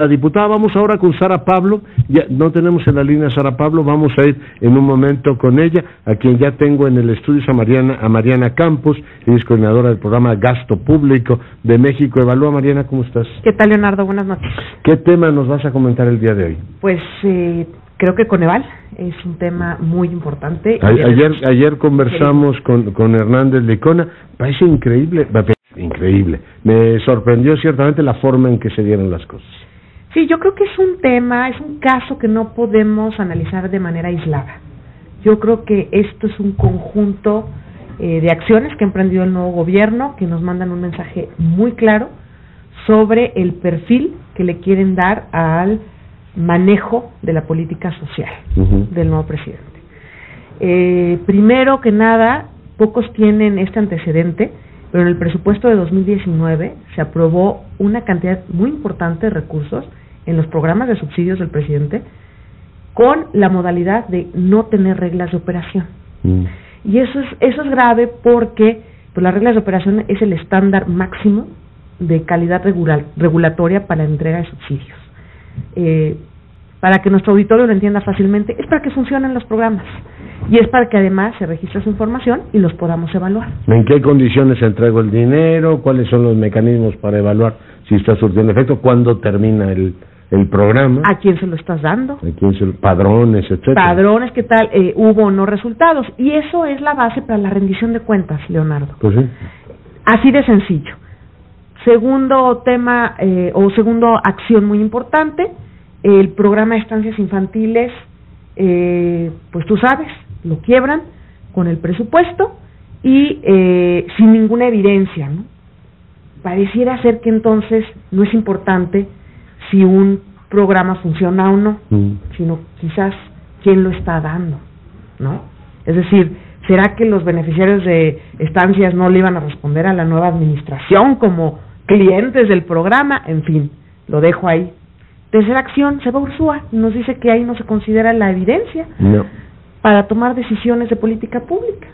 La diputada, vamos ahora con Sara Pablo, ya no tenemos en la línea a Sara Pablo, vamos a ir en un momento con ella, a quien ya tengo en el estudio a Mariana, a Mariana Campos, ella es coordinadora del programa Gasto Público de México. Evalúa, Mariana, ¿cómo estás? ¿Qué tal, Leonardo? Buenas noches. ¿Qué tema nos vas a comentar el día de hoy? Pues eh, creo que Coneval es un tema muy importante. ayer, ayer conversamos con, con Hernández Licona, parece increíble, increíble, me sorprendió ciertamente la forma en que se dieron las cosas. Sí, yo creo que es un tema, es un caso que no podemos analizar de manera aislada. Yo creo que esto es un conjunto eh, de acciones que ha emprendido el nuevo gobierno que nos mandan un mensaje muy claro sobre el perfil que le quieren dar al manejo de la política social del nuevo presidente. Eh, primero que nada, pocos tienen este antecedente, pero en el presupuesto de 2019 se aprobó una cantidad muy importante de recursos en los programas de subsidios del presidente con la modalidad de no tener reglas de operación. Mm. Y eso es, eso es grave porque pues, las reglas de operación es el estándar máximo de calidad regulatoria para la entrega de subsidios. Eh, para que nuestro auditorio lo entienda fácilmente, es para que funcionen los programas y es para que además se registre su información y los podamos evaluar. ¿En qué condiciones entrego el dinero? ¿Cuáles son los mecanismos para evaluar si está surtiendo efecto? ¿Cuándo termina el, el programa. ¿A quién se lo estás dando? ¿A quién se lo, padrones, etcétera? Padrones, ¿qué tal? Eh, hubo o no resultados. Y eso es la base para la rendición de cuentas, Leonardo. Pues sí. Así de sencillo. Segundo tema eh, o segundo acción muy importante, el programa de estancias infantiles, eh, pues tú sabes, lo quiebran con el presupuesto y eh, sin ninguna evidencia, ¿no? Pareciera ser que entonces no es importante si un programa funciona o no, mm. sino quizás quién lo está dando, ¿no? Es decir, ¿será que los beneficiarios de estancias no le iban a responder a la nueva administración como clientes del programa? En fin, lo dejo ahí. Tercera acción, se va Ursúa y nos dice que ahí no se considera la evidencia para tomar decisiones de política pública.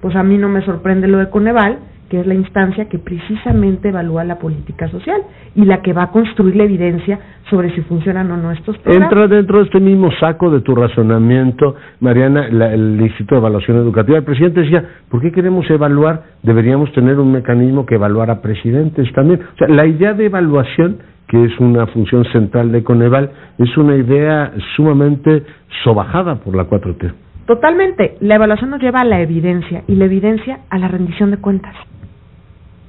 Pues a mí no me sorprende lo de Coneval, que es la instancia que precisamente evalúa la política social y la que va a construir la evidencia sobre si funcionan o no estos programas. Entra dentro de este mismo saco de tu razonamiento, Mariana, el Instituto de Evaluación Educativa. El presidente decía, ¿por qué queremos evaluar? Deberíamos tener un mecanismo que evaluara presidentes también. O sea, la idea de evaluación que es una función central de Coneval, es una idea sumamente sobajada por la 4T. Totalmente. La evaluación nos lleva a la evidencia y la evidencia a la rendición de cuentas.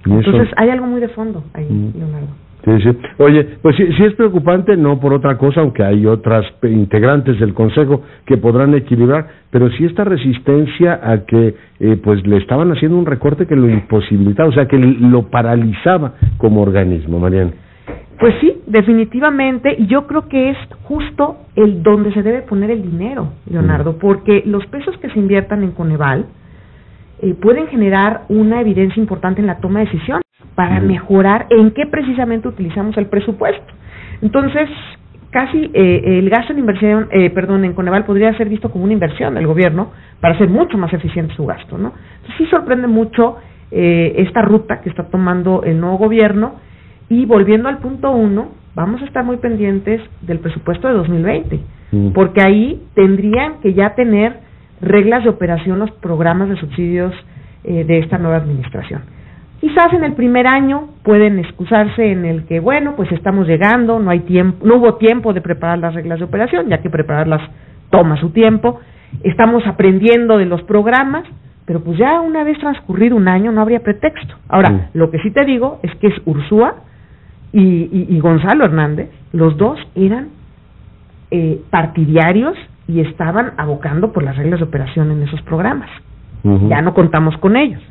Entonces hay algo muy de fondo ahí, mm. Leonardo. Sí, sí. Oye, pues sí, sí, es preocupante, no por otra cosa, aunque hay otras integrantes del Consejo que podrán equilibrar, pero sí esta resistencia a que eh, pues le estaban haciendo un recorte que lo imposibilitaba, o sea, que lo paralizaba como organismo, Mariana. Pues sí, definitivamente, y yo creo que es justo el donde se debe poner el dinero, Leonardo, mm. porque los pesos que se inviertan en Coneval, eh, pueden generar una evidencia importante en la toma de decisiones para mejorar en qué precisamente utilizamos el presupuesto. Entonces, casi eh, el gasto en inversión, eh, perdón, en Coneval podría ser visto como una inversión del gobierno para hacer mucho más eficiente su gasto, ¿no? Entonces, sí sorprende mucho eh, esta ruta que está tomando el nuevo gobierno y volviendo al punto uno, vamos a estar muy pendientes del presupuesto de 2020, porque ahí tendrían que ya tener reglas de operación los programas de subsidios eh, de esta nueva administración. Quizás en el primer año pueden excusarse en el que, bueno, pues estamos llegando, no hay tiempo, no hubo tiempo de preparar las reglas de operación, ya que prepararlas toma su tiempo. Estamos aprendiendo de los programas, pero pues ya una vez transcurrido un año no habría pretexto. Ahora, lo que sí te digo es que es Ursúa y, y, Gonzalo Hernández, los dos eran eh, partidarios y estaban abocando por las reglas de operación en esos programas. Ya no contamos con ellos.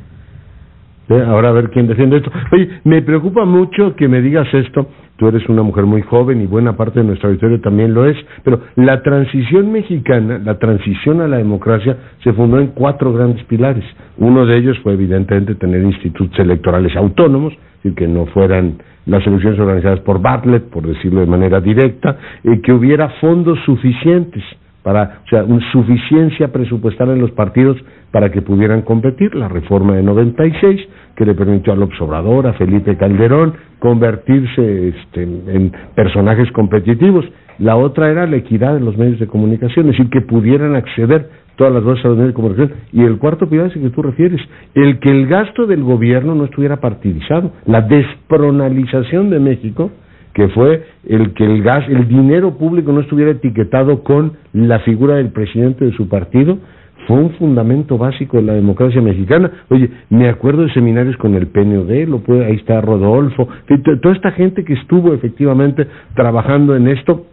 Ahora a ver quién defiende esto. Oye, me preocupa mucho que me digas esto. Tú eres una mujer muy joven y buena parte de nuestra auditorio también lo es. Pero la transición mexicana, la transición a la democracia, se fundó en cuatro grandes pilares. Uno de ellos fue evidentemente tener institutos electorales autónomos, y que no fueran las elecciones organizadas por Bartlett, por decirlo de manera directa, y que hubiera fondos suficientes para, o sea, una suficiencia presupuestal en los partidos para que pudieran competir, la reforma de 96 que le permitió a López Obrador, a Felipe Calderón convertirse este, en personajes competitivos. La otra era la equidad en los medios de comunicación, es decir, que pudieran acceder todas las voces a los medios de comunicación. Y el cuarto pilar es el que tú refieres, el que el gasto del gobierno no estuviera partidizado, la despronalización de México que fue el que el gas, el dinero público no estuviera etiquetado con la figura del presidente de su partido, fue un fundamento básico de la democracia mexicana. Oye, me acuerdo de seminarios con el PNUD, lo puede, ahí está Rodolfo, toda esta gente que estuvo efectivamente trabajando en esto,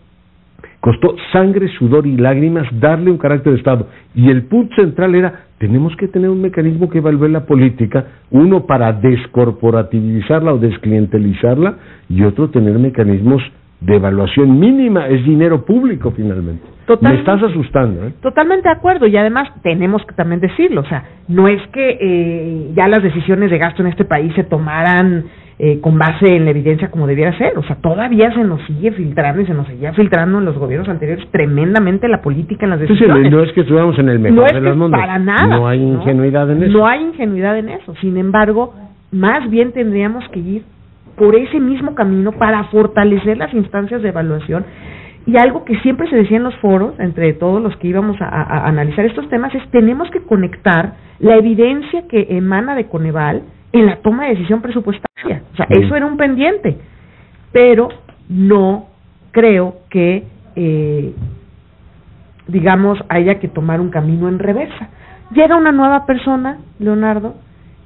costó sangre, sudor y lágrimas darle un carácter de Estado. Y el punto central era, tenemos que tener un mecanismo que evalúe la política, uno para descorporativizarla o desclientelizarla, y otro tener mecanismos de evaluación mínima, es dinero público finalmente. Me estás asustando. ¿eh? Totalmente de acuerdo y además tenemos que también decirlo, o sea, no es que eh, ya las decisiones de gasto en este país se tomaran eh, con base en la evidencia como debiera ser, o sea, todavía se nos sigue filtrando y se nos seguía filtrando en los gobiernos anteriores tremendamente la política en las decisiones. no es que estuviéramos en el mejor no es de los mundos. Para nada. No hay ingenuidad en eso. No hay ingenuidad en eso. Sin embargo, más bien tendríamos que ir por ese mismo camino para fortalecer las instancias de evaluación. Y algo que siempre se decía en los foros, entre todos los que íbamos a, analizar estos temas, es tenemos que conectar la evidencia que emana de Coneval en la toma de decisión presupuestaria. O sea, eso era un pendiente. Pero no creo que, eh, digamos, haya que tomar un camino en reversa. Llega una nueva persona, Leonardo,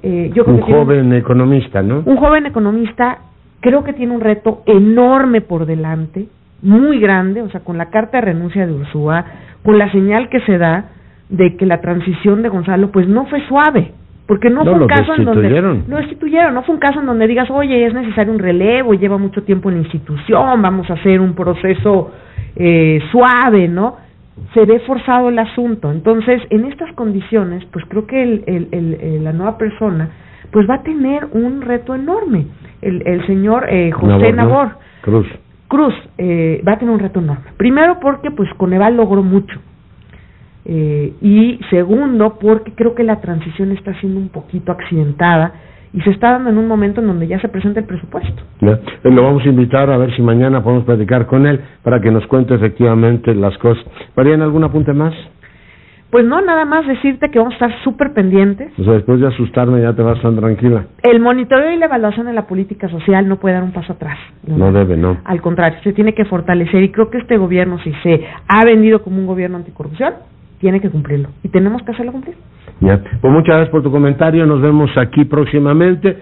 eh, un joven economista, ¿no? Un joven economista, creo que tiene un reto enorme por delante, muy grande, o sea, con la carta de renuncia de Ursúa, con la señal que se da de que la transición de Gonzalo, pues no fue suave, porque no, fue un caso en donde no destituyeron, no fue un caso en donde digas, oye, es necesario un relevo, lleva mucho tiempo en la institución, vamos a hacer un proceso eh, suave, ¿no? se ve forzado el asunto. Entonces, en estas condiciones, pues creo que el, el, la nueva persona pues va a tener un reto enorme. El, el señor eh, José Nabor, Cruz, Cruz eh, va a tener un reto enorme. Primero porque pues Coneval logró mucho. Eh, y segundo porque creo que la transición está siendo un poquito accidentada y se está dando en un momento en donde ya se presenta el presupuesto. Eh, lo vamos a invitar a ver si mañana podemos platicar con él para que nos cuente efectivamente las cosas. ¿Mariana, algún apunte más? Pues no, nada más decirte que vamos a estar súper pendientes. O sea, después de asustarme ya te vas tan tranquila. El monitoreo y la evaluación de la política social no puede dar un paso atrás. No, debe, no. Al contrario, se tiene que fortalecer y creo que este gobierno, si se ha vendido como un gobierno anticorrupción, tiene que cumplirlo y tenemos que hacerlo cumplir. Pues muchas gracias por tu comentario. Nos vemos aquí próximamente.